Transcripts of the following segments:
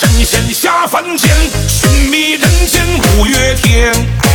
神仙下凡间寻觅人间五月天。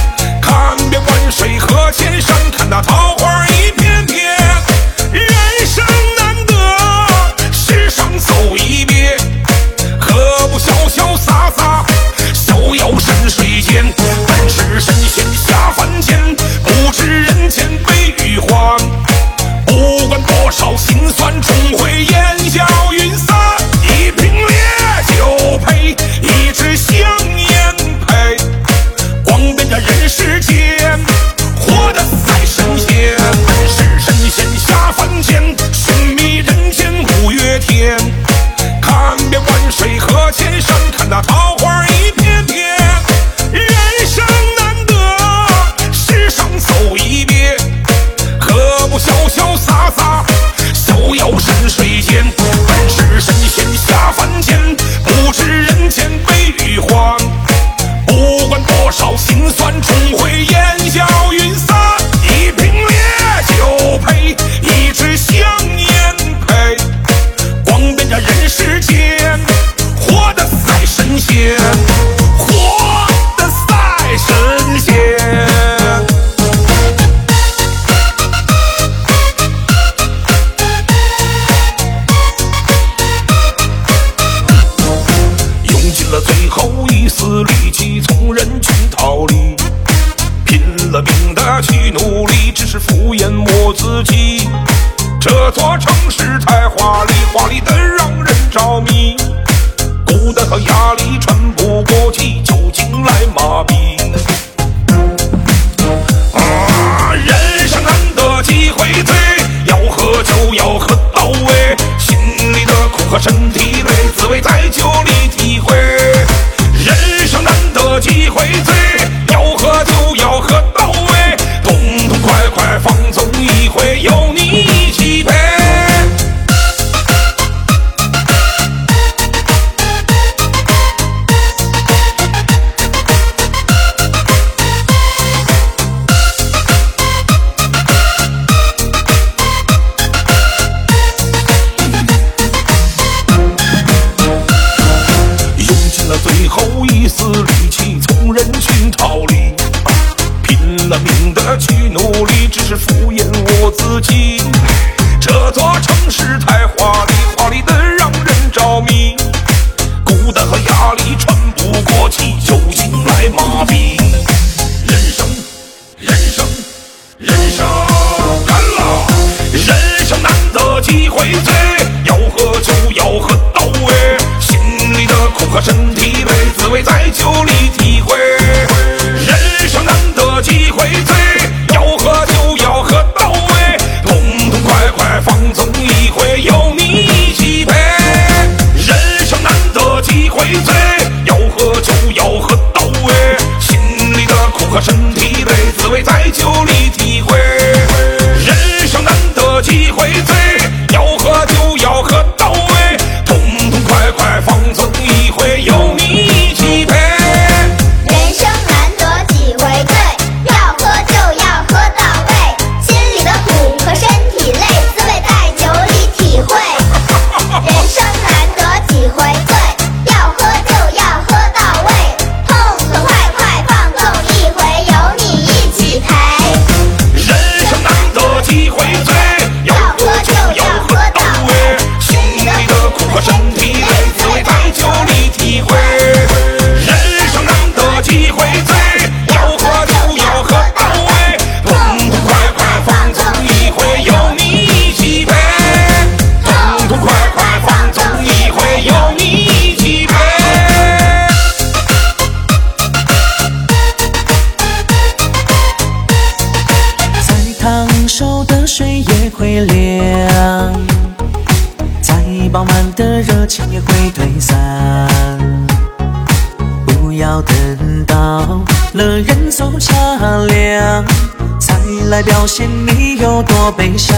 来表现你有多悲伤。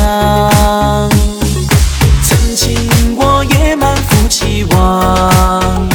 曾经我也满腹期望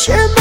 shimmer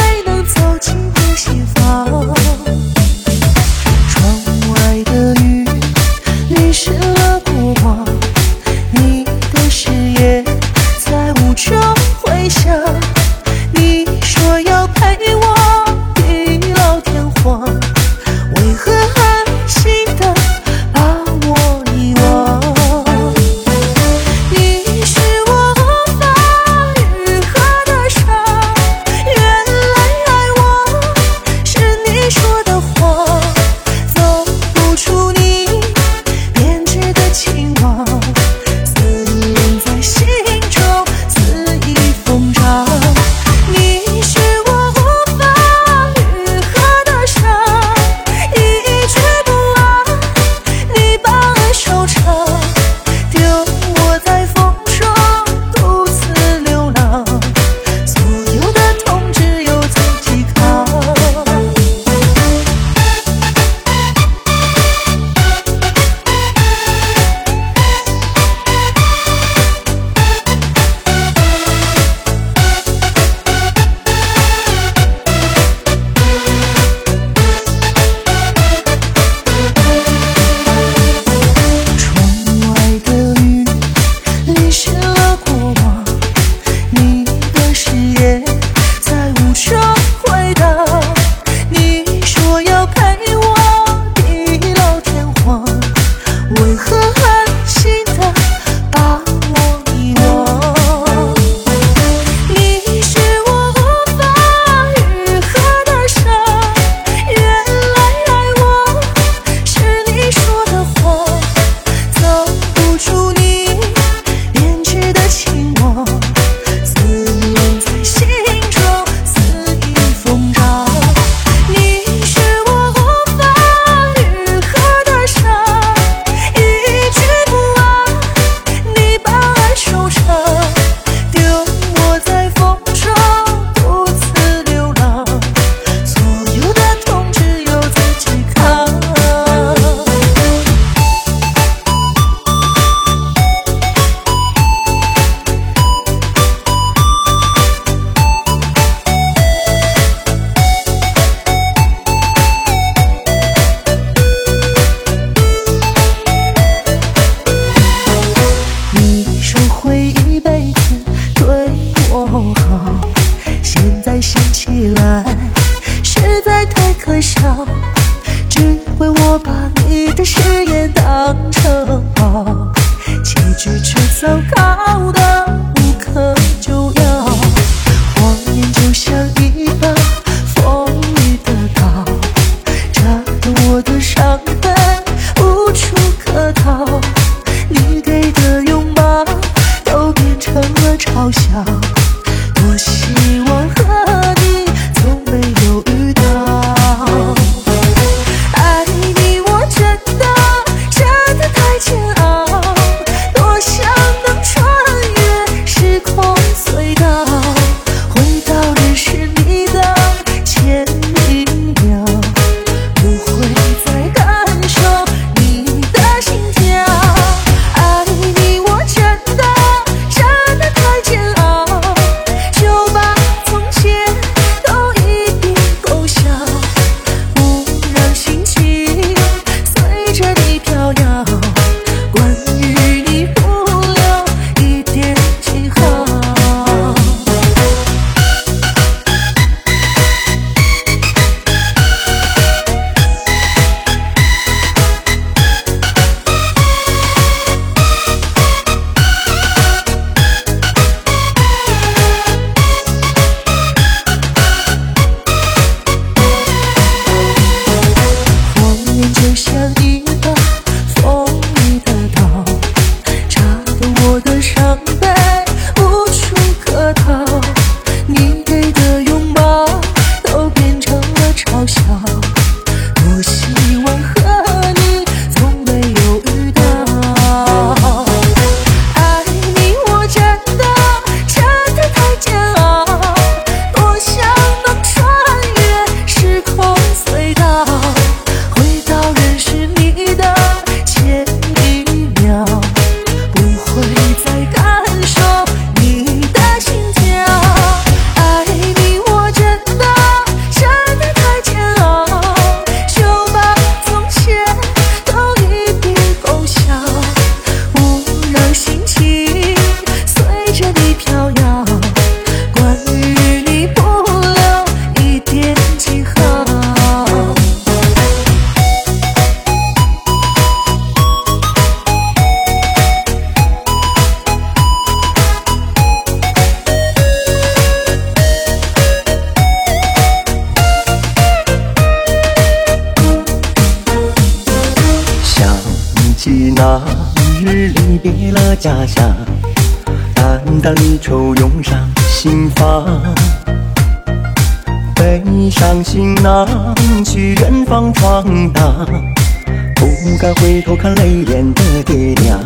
不敢回头看泪眼的爹娘。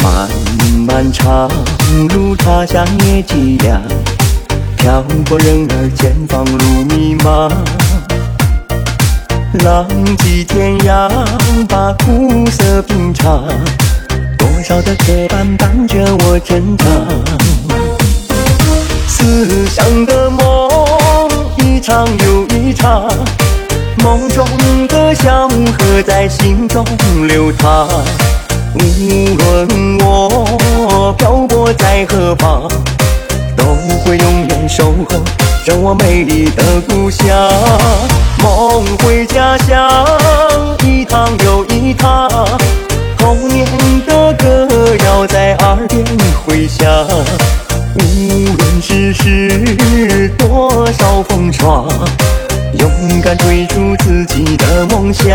漫漫长路他乡也凄凉，漂泊人儿前方路迷茫。浪迹天涯，把苦涩品尝，多少的磕绊伴着我成长。思乡的梦一场又一场，梦中的笑和在心中流淌。无论我漂泊在何方，都会永远守候着我美丽的故乡。梦回家乡，一趟又一趟，童年的歌谣在耳边回响。无论世事多少风霜，勇敢追逐自己的梦想。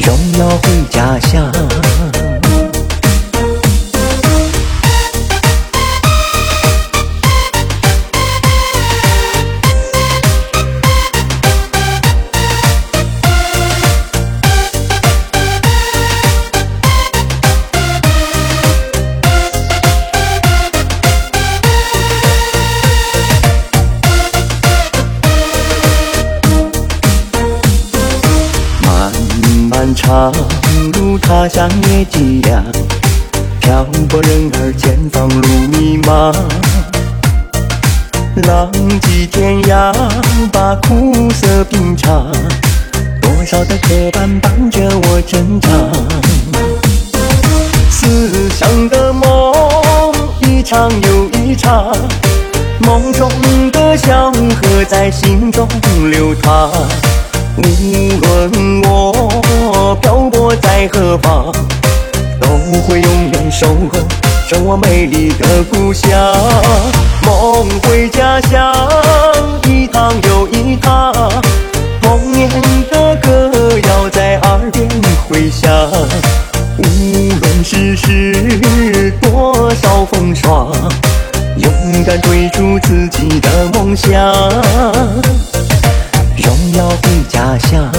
荣耀回家乡。漫长路踏上也凄凉，漂泊人儿前方路迷茫。浪迹天涯，把苦涩品尝，多少的磕绊伴着我成长。思乡的梦一场又一场，梦中的笑和在心中流淌。无论我漂泊在何方，都会永远守候着我美丽的故乡。梦回家乡，一趟又一趟，童年的歌谣在耳边回响。无论世事多少风霜，勇敢追逐自己的梦想。荣耀回家乡。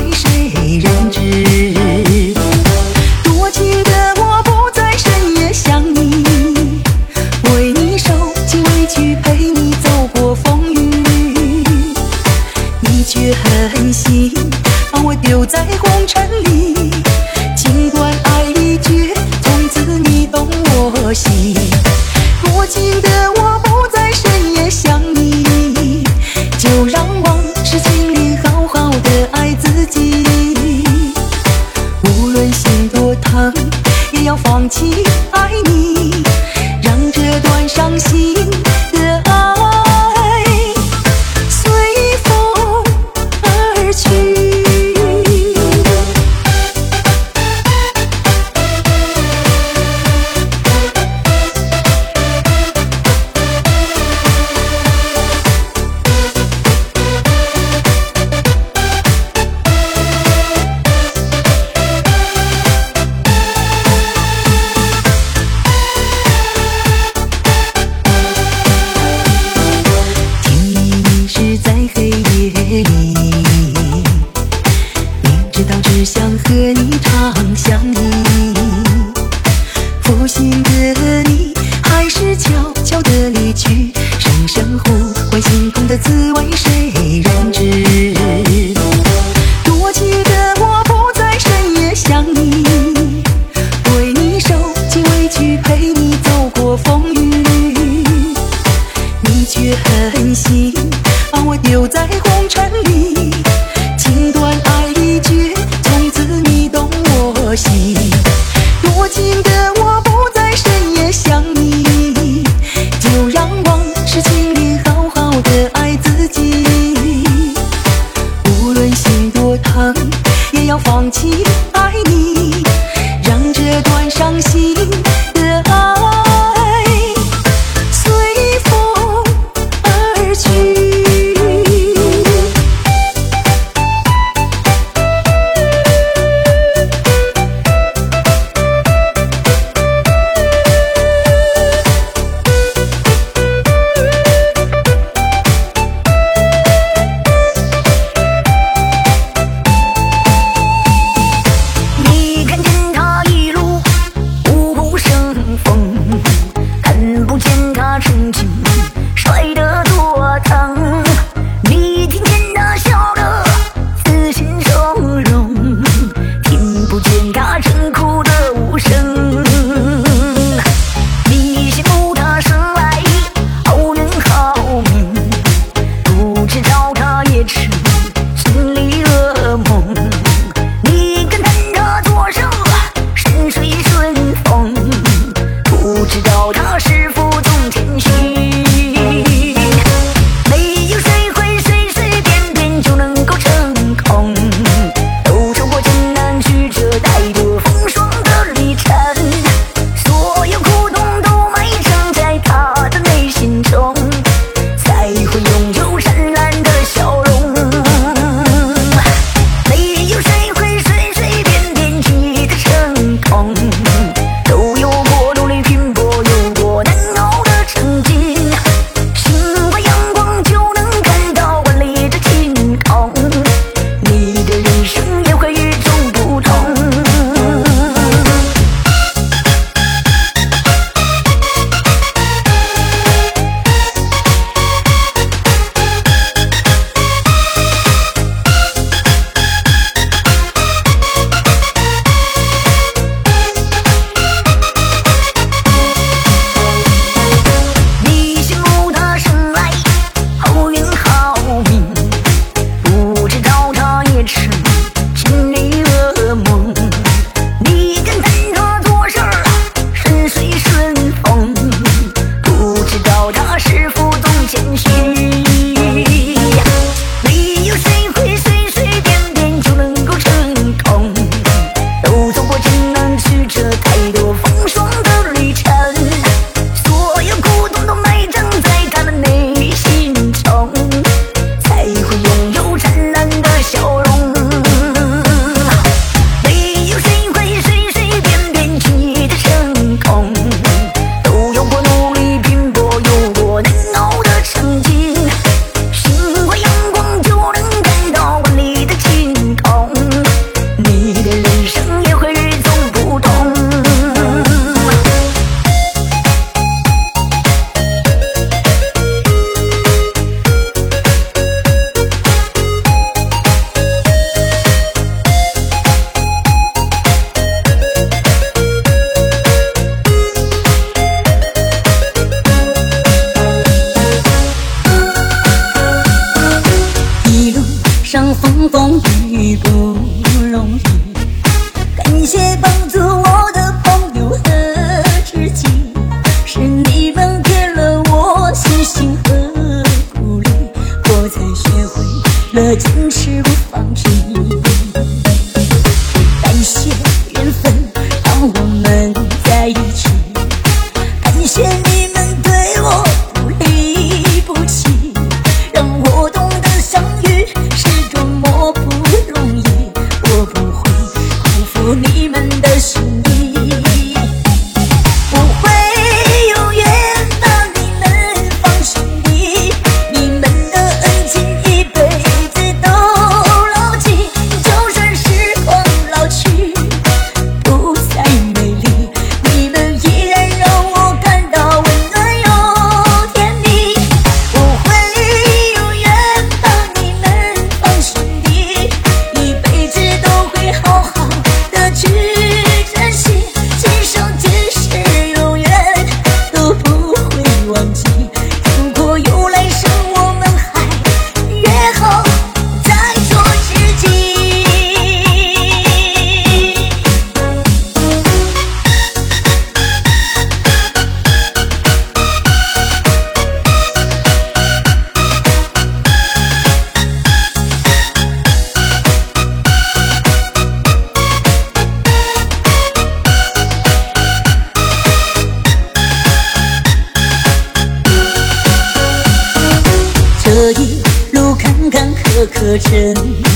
为谁人知？这可真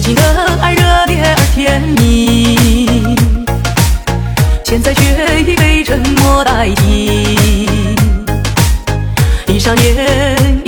曾经的爱热烈而甜蜜，现在却已被沉默代替。一上眼。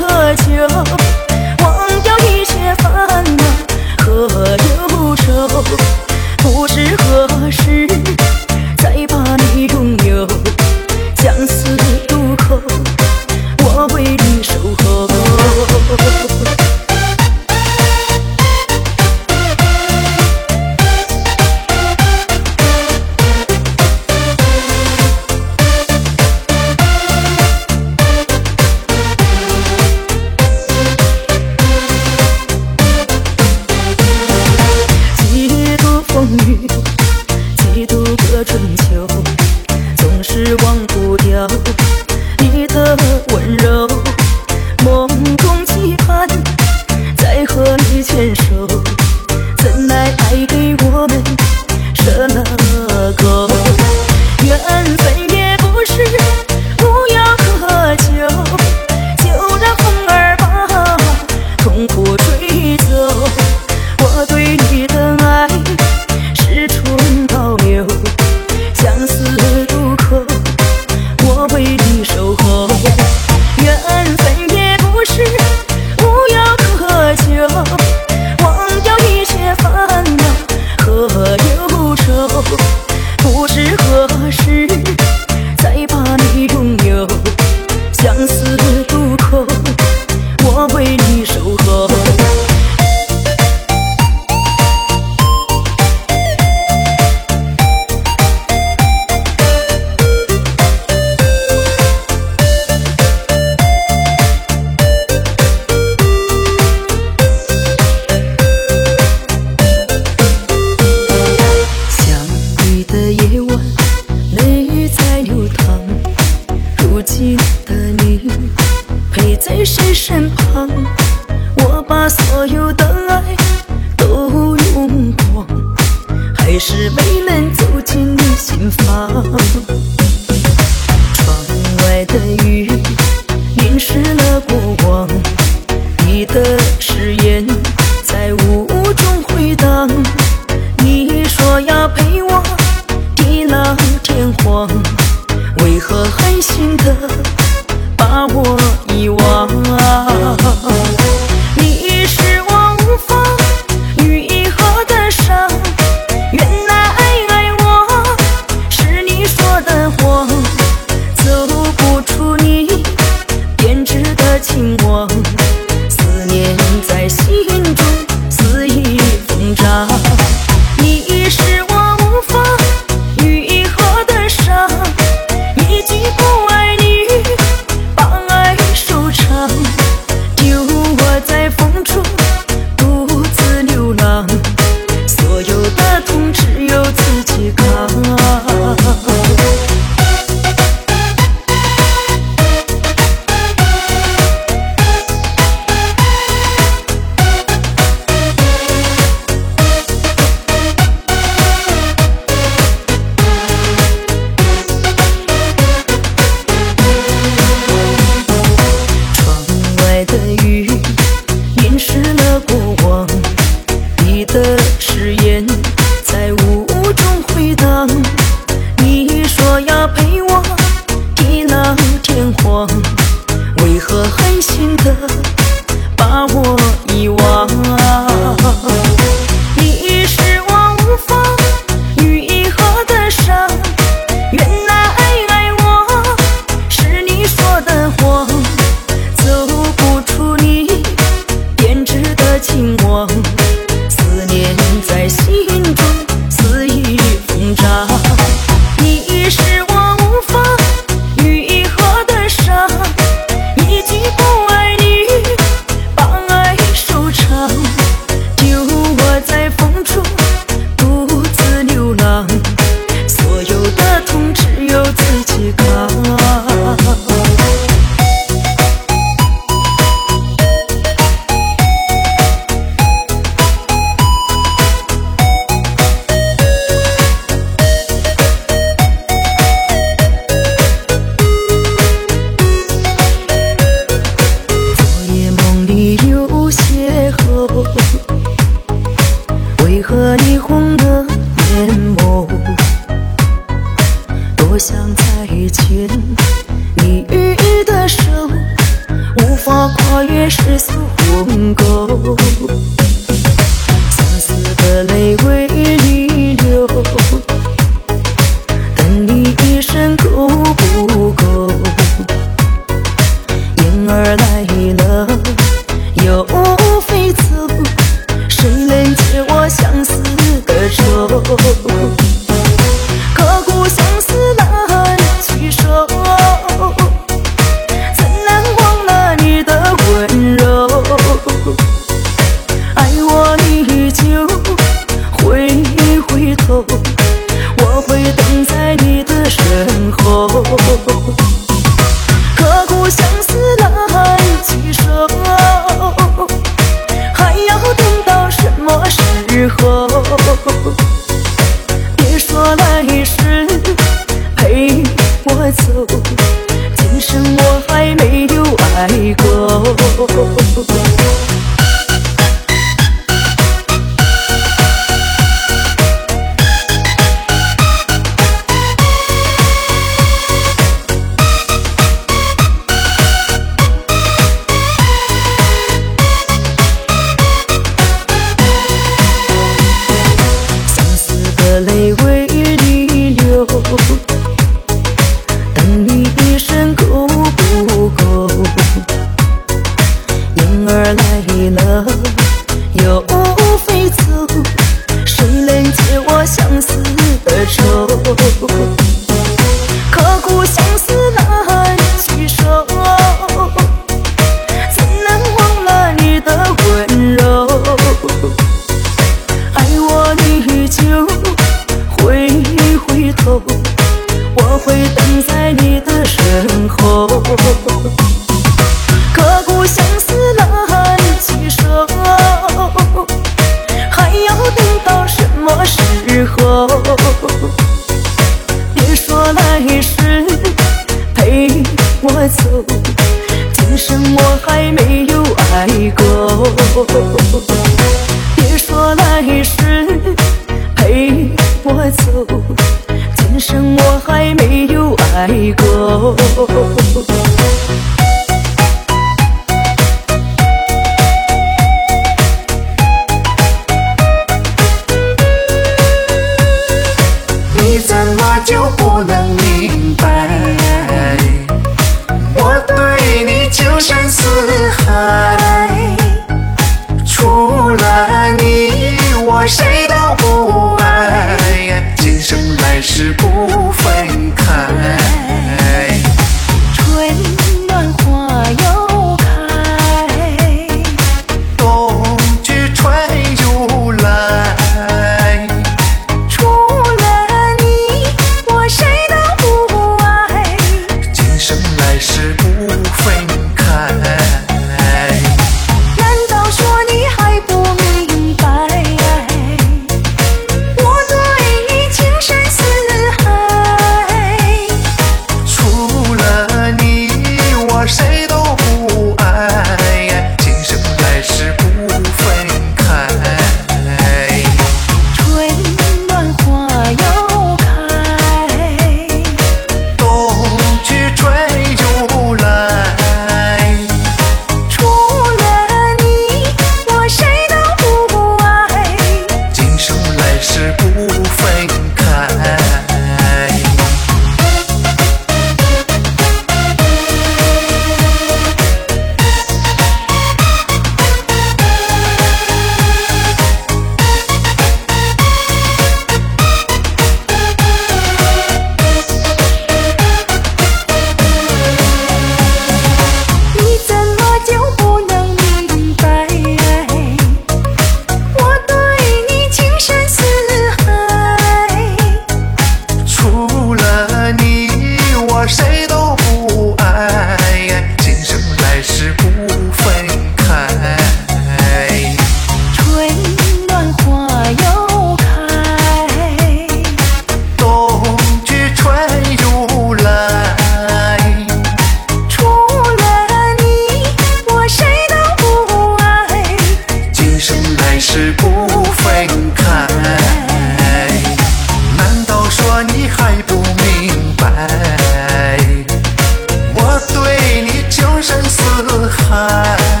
海。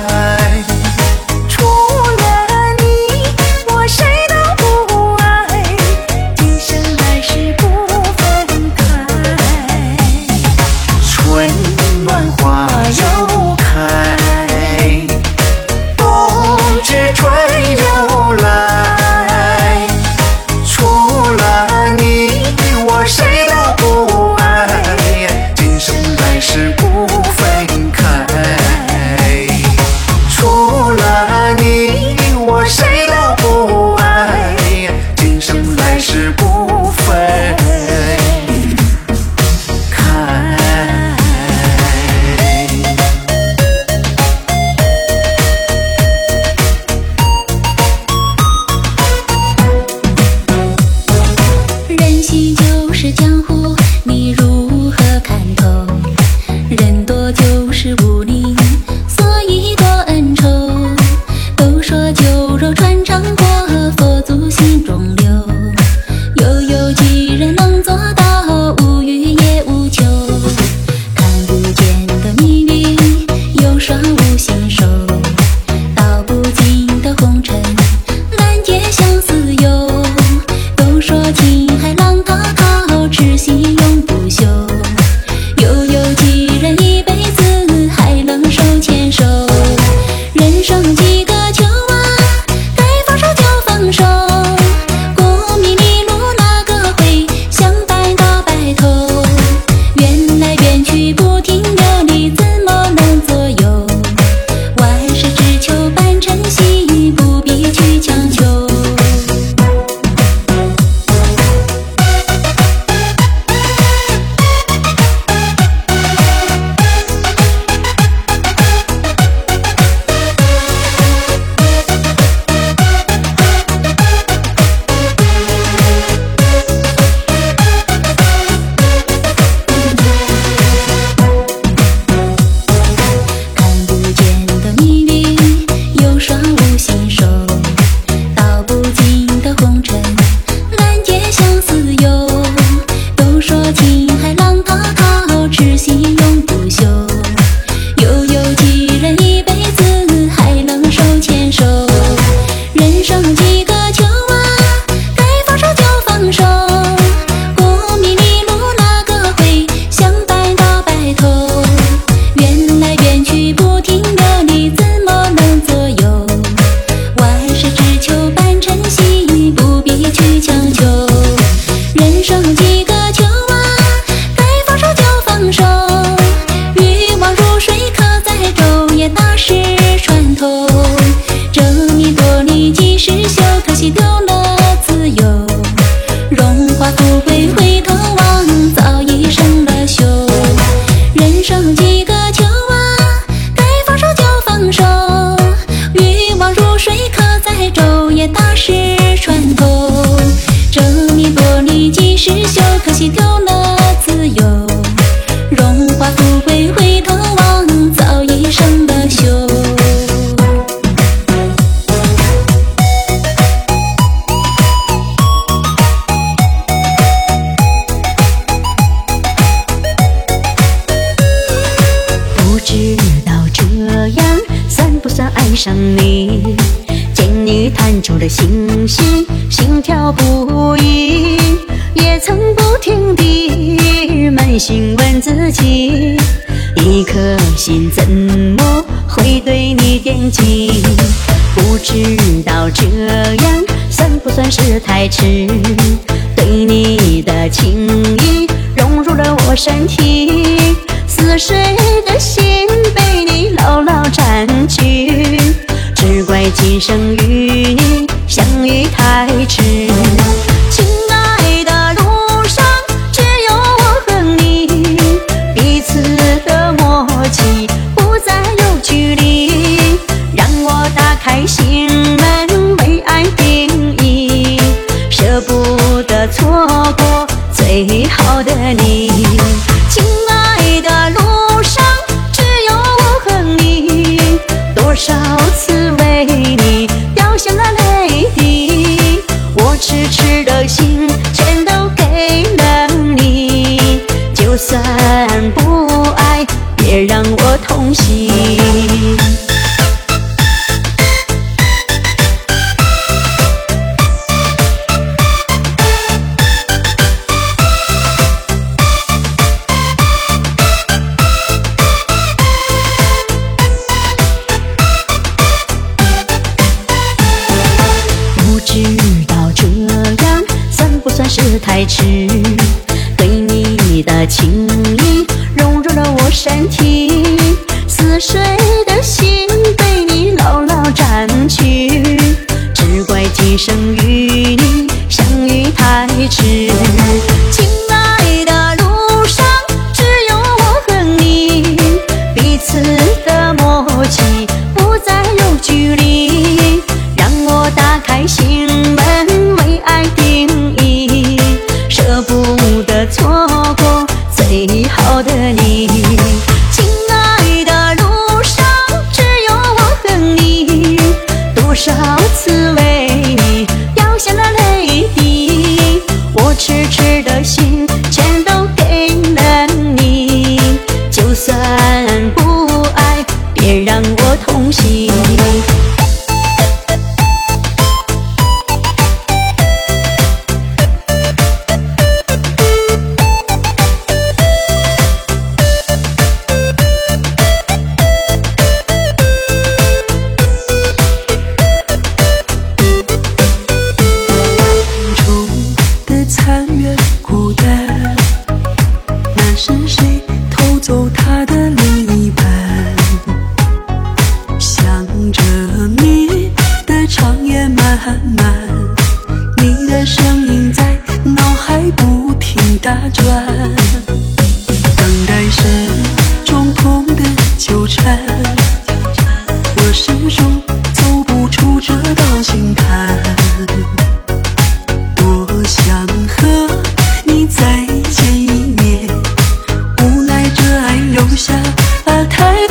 잘